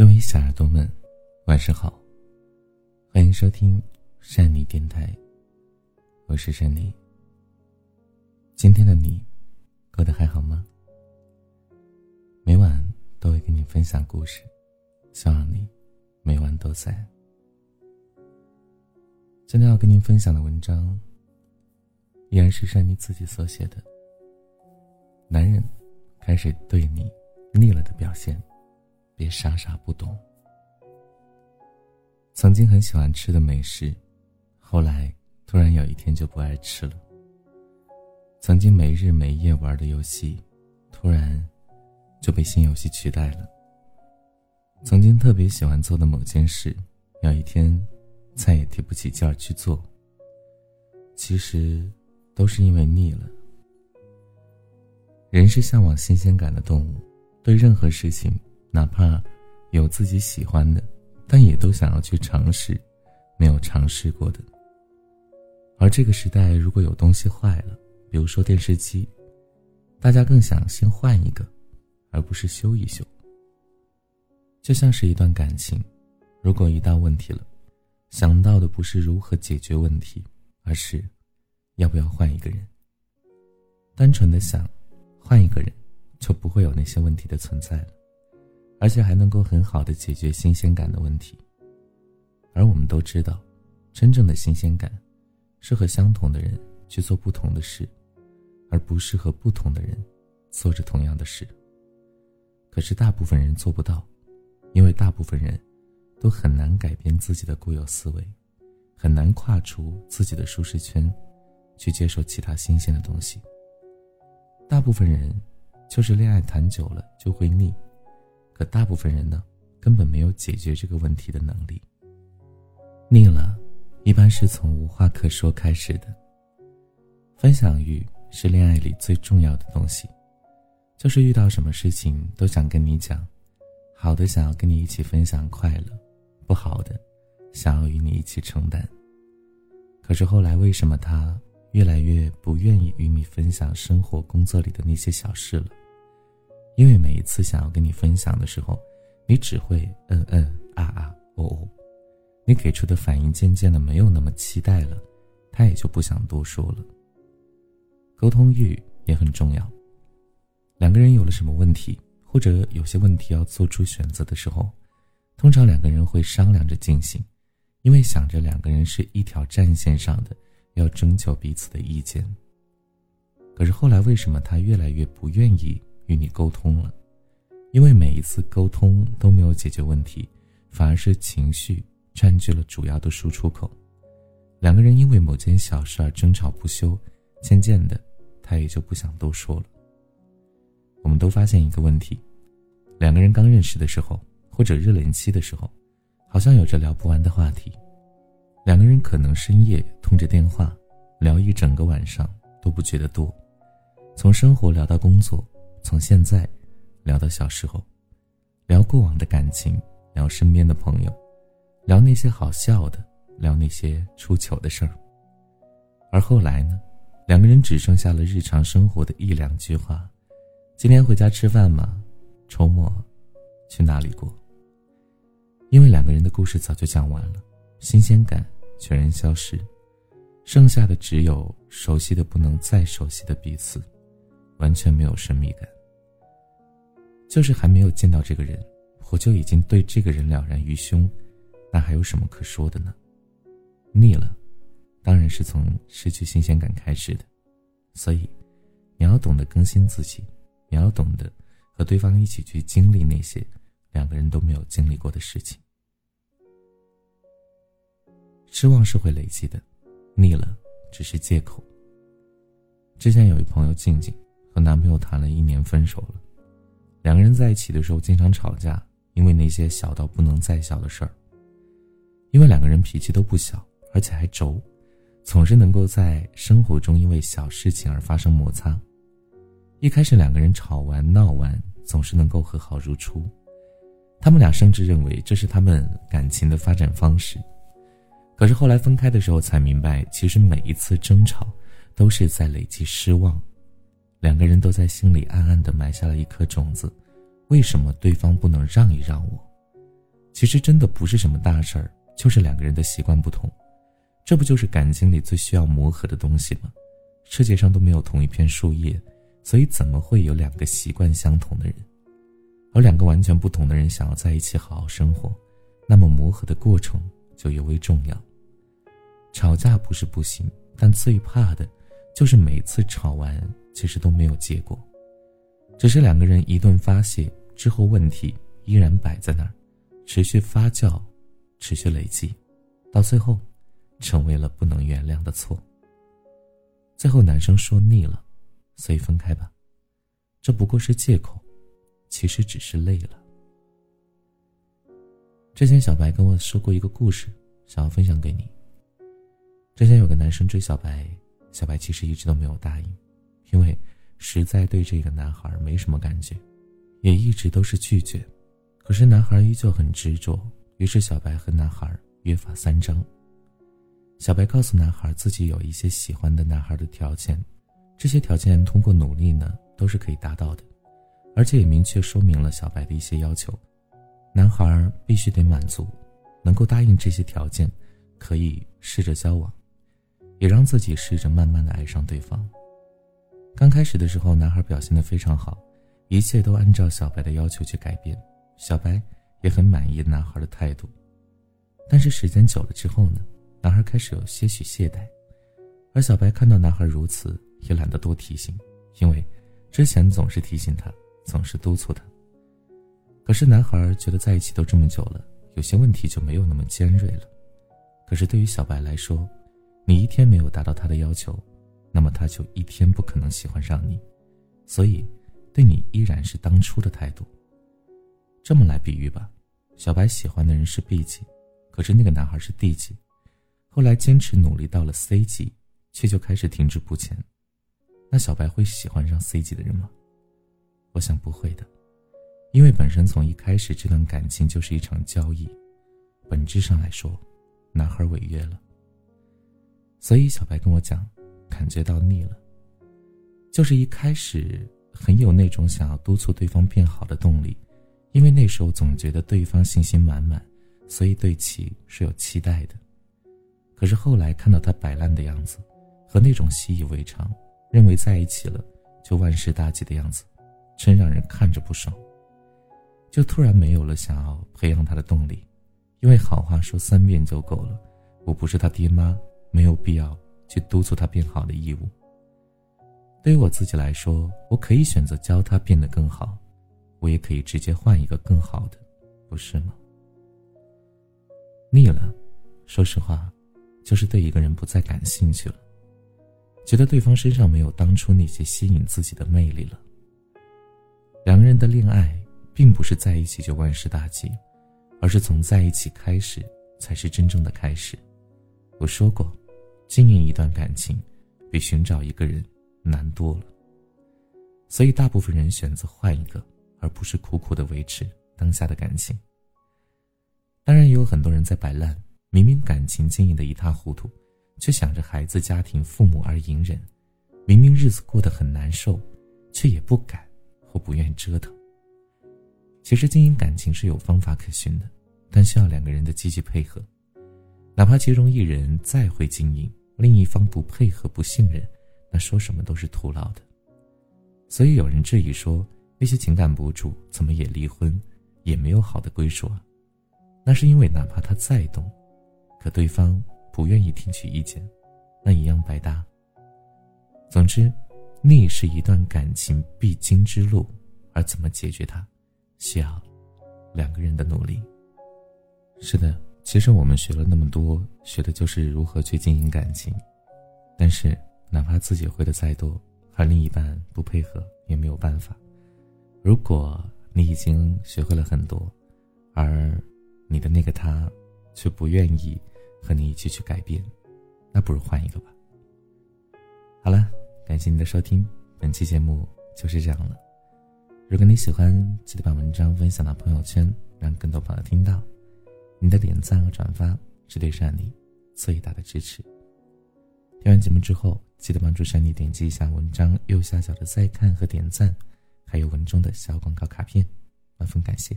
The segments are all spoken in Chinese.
各位小耳朵们，晚上好，欢迎收听善妮电台，我是善妮。今天的你过得还好吗？每晚都会跟你分享故事，希望你每晚都在。今天要跟您分享的文章，依然是善妮自己所写的。男人开始对你腻了的表现。别傻傻不懂。曾经很喜欢吃的美食，后来突然有一天就不爱吃了。曾经没日没夜玩的游戏，突然就被新游戏取代了。曾经特别喜欢做的某件事，有一天再也提不起劲儿去做。其实都是因为腻了。人是向往新鲜感的动物，对任何事情。哪怕有自己喜欢的，但也都想要去尝试没有尝试过的。而这个时代，如果有东西坏了，比如说电视机，大家更想先换一个，而不是修一修。就像是一段感情，如果遇到问题了，想到的不是如何解决问题，而是要不要换一个人。单纯的想换一个人，就不会有那些问题的存在了。而且还能够很好的解决新鲜感的问题。而我们都知道，真正的新鲜感，是和相同的人去做不同的事，而不是和不同的人做着同样的事。可是大部分人做不到，因为大部分人都很难改变自己的固有思维，很难跨出自己的舒适圈，去接受其他新鲜的东西。大部分人就是恋爱谈久了就会腻。可大部分人呢，根本没有解决这个问题的能力。腻了，一般是从无话可说开始的。分享欲是恋爱里最重要的东西，就是遇到什么事情都想跟你讲，好的想要跟你一起分享快乐，不好的想要与你一起承担。可是后来为什么他越来越不愿意与你分享生活工作里的那些小事了？因为每一次想要跟你分享的时候，你只会嗯嗯啊啊哦哦，你给出的反应渐渐的没有那么期待了，他也就不想多说了。沟通欲也很重要。两个人有了什么问题，或者有些问题要做出选择的时候，通常两个人会商量着进行，因为想着两个人是一条战线上的，要征求彼此的意见。可是后来为什么他越来越不愿意？与你沟通了，因为每一次沟通都没有解决问题，反而是情绪占据了主要的输出口。两个人因为某件小事而争吵不休，渐渐的，他也就不想多说了。我们都发现一个问题：两个人刚认识的时候，或者热恋期的时候，好像有着聊不完的话题。两个人可能深夜通着电话，聊一整个晚上都不觉得多，从生活聊到工作。从现在聊到小时候，聊过往的感情，聊身边的朋友，聊那些好笑的，聊那些出糗的事儿。而后来呢，两个人只剩下了日常生活的一两句话：“今天回家吃饭吗？周末去哪里过？”因为两个人的故事早就讲完了，新鲜感全然消失，剩下的只有熟悉的不能再熟悉的彼此。完全没有神秘感，就是还没有见到这个人，我就已经对这个人了然于胸，那还有什么可说的呢？腻了，当然是从失去新鲜感开始的，所以你要懂得更新自己，你要懂得和对方一起去经历那些两个人都没有经历过的事情。失望是会累积的，腻了只是借口。之前有一朋友静静。和男朋友谈了一年，分手了。两个人在一起的时候经常吵架，因为那些小到不能再小的事儿。因为两个人脾气都不小，而且还轴，总是能够在生活中因为小事情而发生摩擦。一开始两个人吵完闹完，总是能够和好如初。他们俩甚至认为这是他们感情的发展方式。可是后来分开的时候才明白，其实每一次争吵都是在累积失望。两个人都在心里暗暗的埋下了一颗种子：为什么对方不能让一让我？其实真的不是什么大事儿，就是两个人的习惯不同。这不就是感情里最需要磨合的东西吗？世界上都没有同一片树叶，所以怎么会有两个习惯相同的人？而两个完全不同的人想要在一起好好生活，那么磨合的过程就尤为重要。吵架不是不行，但最怕的，就是每次吵完其实都没有结果，只是两个人一顿发泄之后，问题依然摆在那儿，持续发酵，持续累积，到最后。成为了不能原谅的错。最后，男生说腻了，所以分开吧。这不过是借口，其实只是累了。之前小白跟我说过一个故事，想要分享给你。之前有个男生追小白，小白其实一直都没有答应，因为实在对这个男孩没什么感觉，也一直都是拒绝。可是男孩依旧很执着，于是小白和男孩约法三章。小白告诉男孩自己有一些喜欢的男孩的条件，这些条件通过努力呢都是可以达到的，而且也明确说明了小白的一些要求，男孩必须得满足，能够答应这些条件，可以试着交往，也让自己试着慢慢的爱上对方。刚开始的时候，男孩表现的非常好，一切都按照小白的要求去改变，小白也很满意男孩的态度，但是时间久了之后呢？男孩开始有些许懈怠，而小白看到男孩如此，也懒得多提醒，因为之前总是提醒他，总是督促他。可是男孩觉得在一起都这么久了，有些问题就没有那么尖锐了。可是对于小白来说，你一天没有达到他的要求，那么他就一天不可能喜欢上你，所以对你依然是当初的态度。这么来比喻吧，小白喜欢的人是 B 级，可是那个男孩是 D 级。后来坚持努力到了 C 级，却就开始停滞不前。那小白会喜欢上 C 级的人吗？我想不会的，因为本身从一开始这段感情就是一场交易，本质上来说，男孩违约了。所以小白跟我讲，感觉到腻了，就是一开始很有那种想要督促对方变好的动力，因为那时候总觉得对方信心满满，所以对其是有期待的。可是后来看到他摆烂的样子，和那种习以为常，认为在一起了就万事大吉的样子，真让人看着不爽。就突然没有了想要培养他的动力，因为好话说三遍就够了。我不是他爹妈，没有必要去督促他变好的义务。对于我自己来说，我可以选择教他变得更好，我也可以直接换一个更好的，不是吗？腻了，说实话。就是对一个人不再感兴趣了，觉得对方身上没有当初那些吸引自己的魅力了。两个人的恋爱，并不是在一起就万事大吉，而是从在一起开始才是真正的开始。我说过，经营一段感情，比寻找一个人难多了。所以，大部分人选择换一个，而不是苦苦的维持当下的感情。当然，也有很多人在摆烂。明明感情经营的一塌糊涂，却想着孩子、家庭、父母而隐忍；明明日子过得很难受，却也不敢或不愿折腾。其实经营感情是有方法可循的，但需要两个人的积极配合。哪怕其中一人再会经营，另一方不配合、不信任，那说什么都是徒劳的。所以有人质疑说，那些情感博主怎么也离婚，也没有好的归属啊？那是因为哪怕他再懂。可对方不愿意听取意见，那一样白搭。总之，腻是一段感情必经之路，而怎么解决它，需要两个人的努力。是的，其实我们学了那么多，学的就是如何去经营感情。但是，哪怕自己会的再多，而另一半不配合，也没有办法。如果你已经学会了很多，而你的那个他却不愿意。和你一起去改变，那不如换一个吧。好了，感谢你的收听，本期节目就是这样了。如果你喜欢，记得把文章分享到朋友圈，让更多朋友听到。你的点赞和转发是对山里最大的支持。听完节目之后，记得帮助山里点击一下文章右下角的再看和点赞，还有文中的小广告卡片，万分感谢。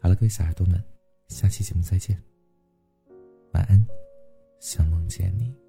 好了，各位小耳朵们，下期节目再见。晚安，想梦见你。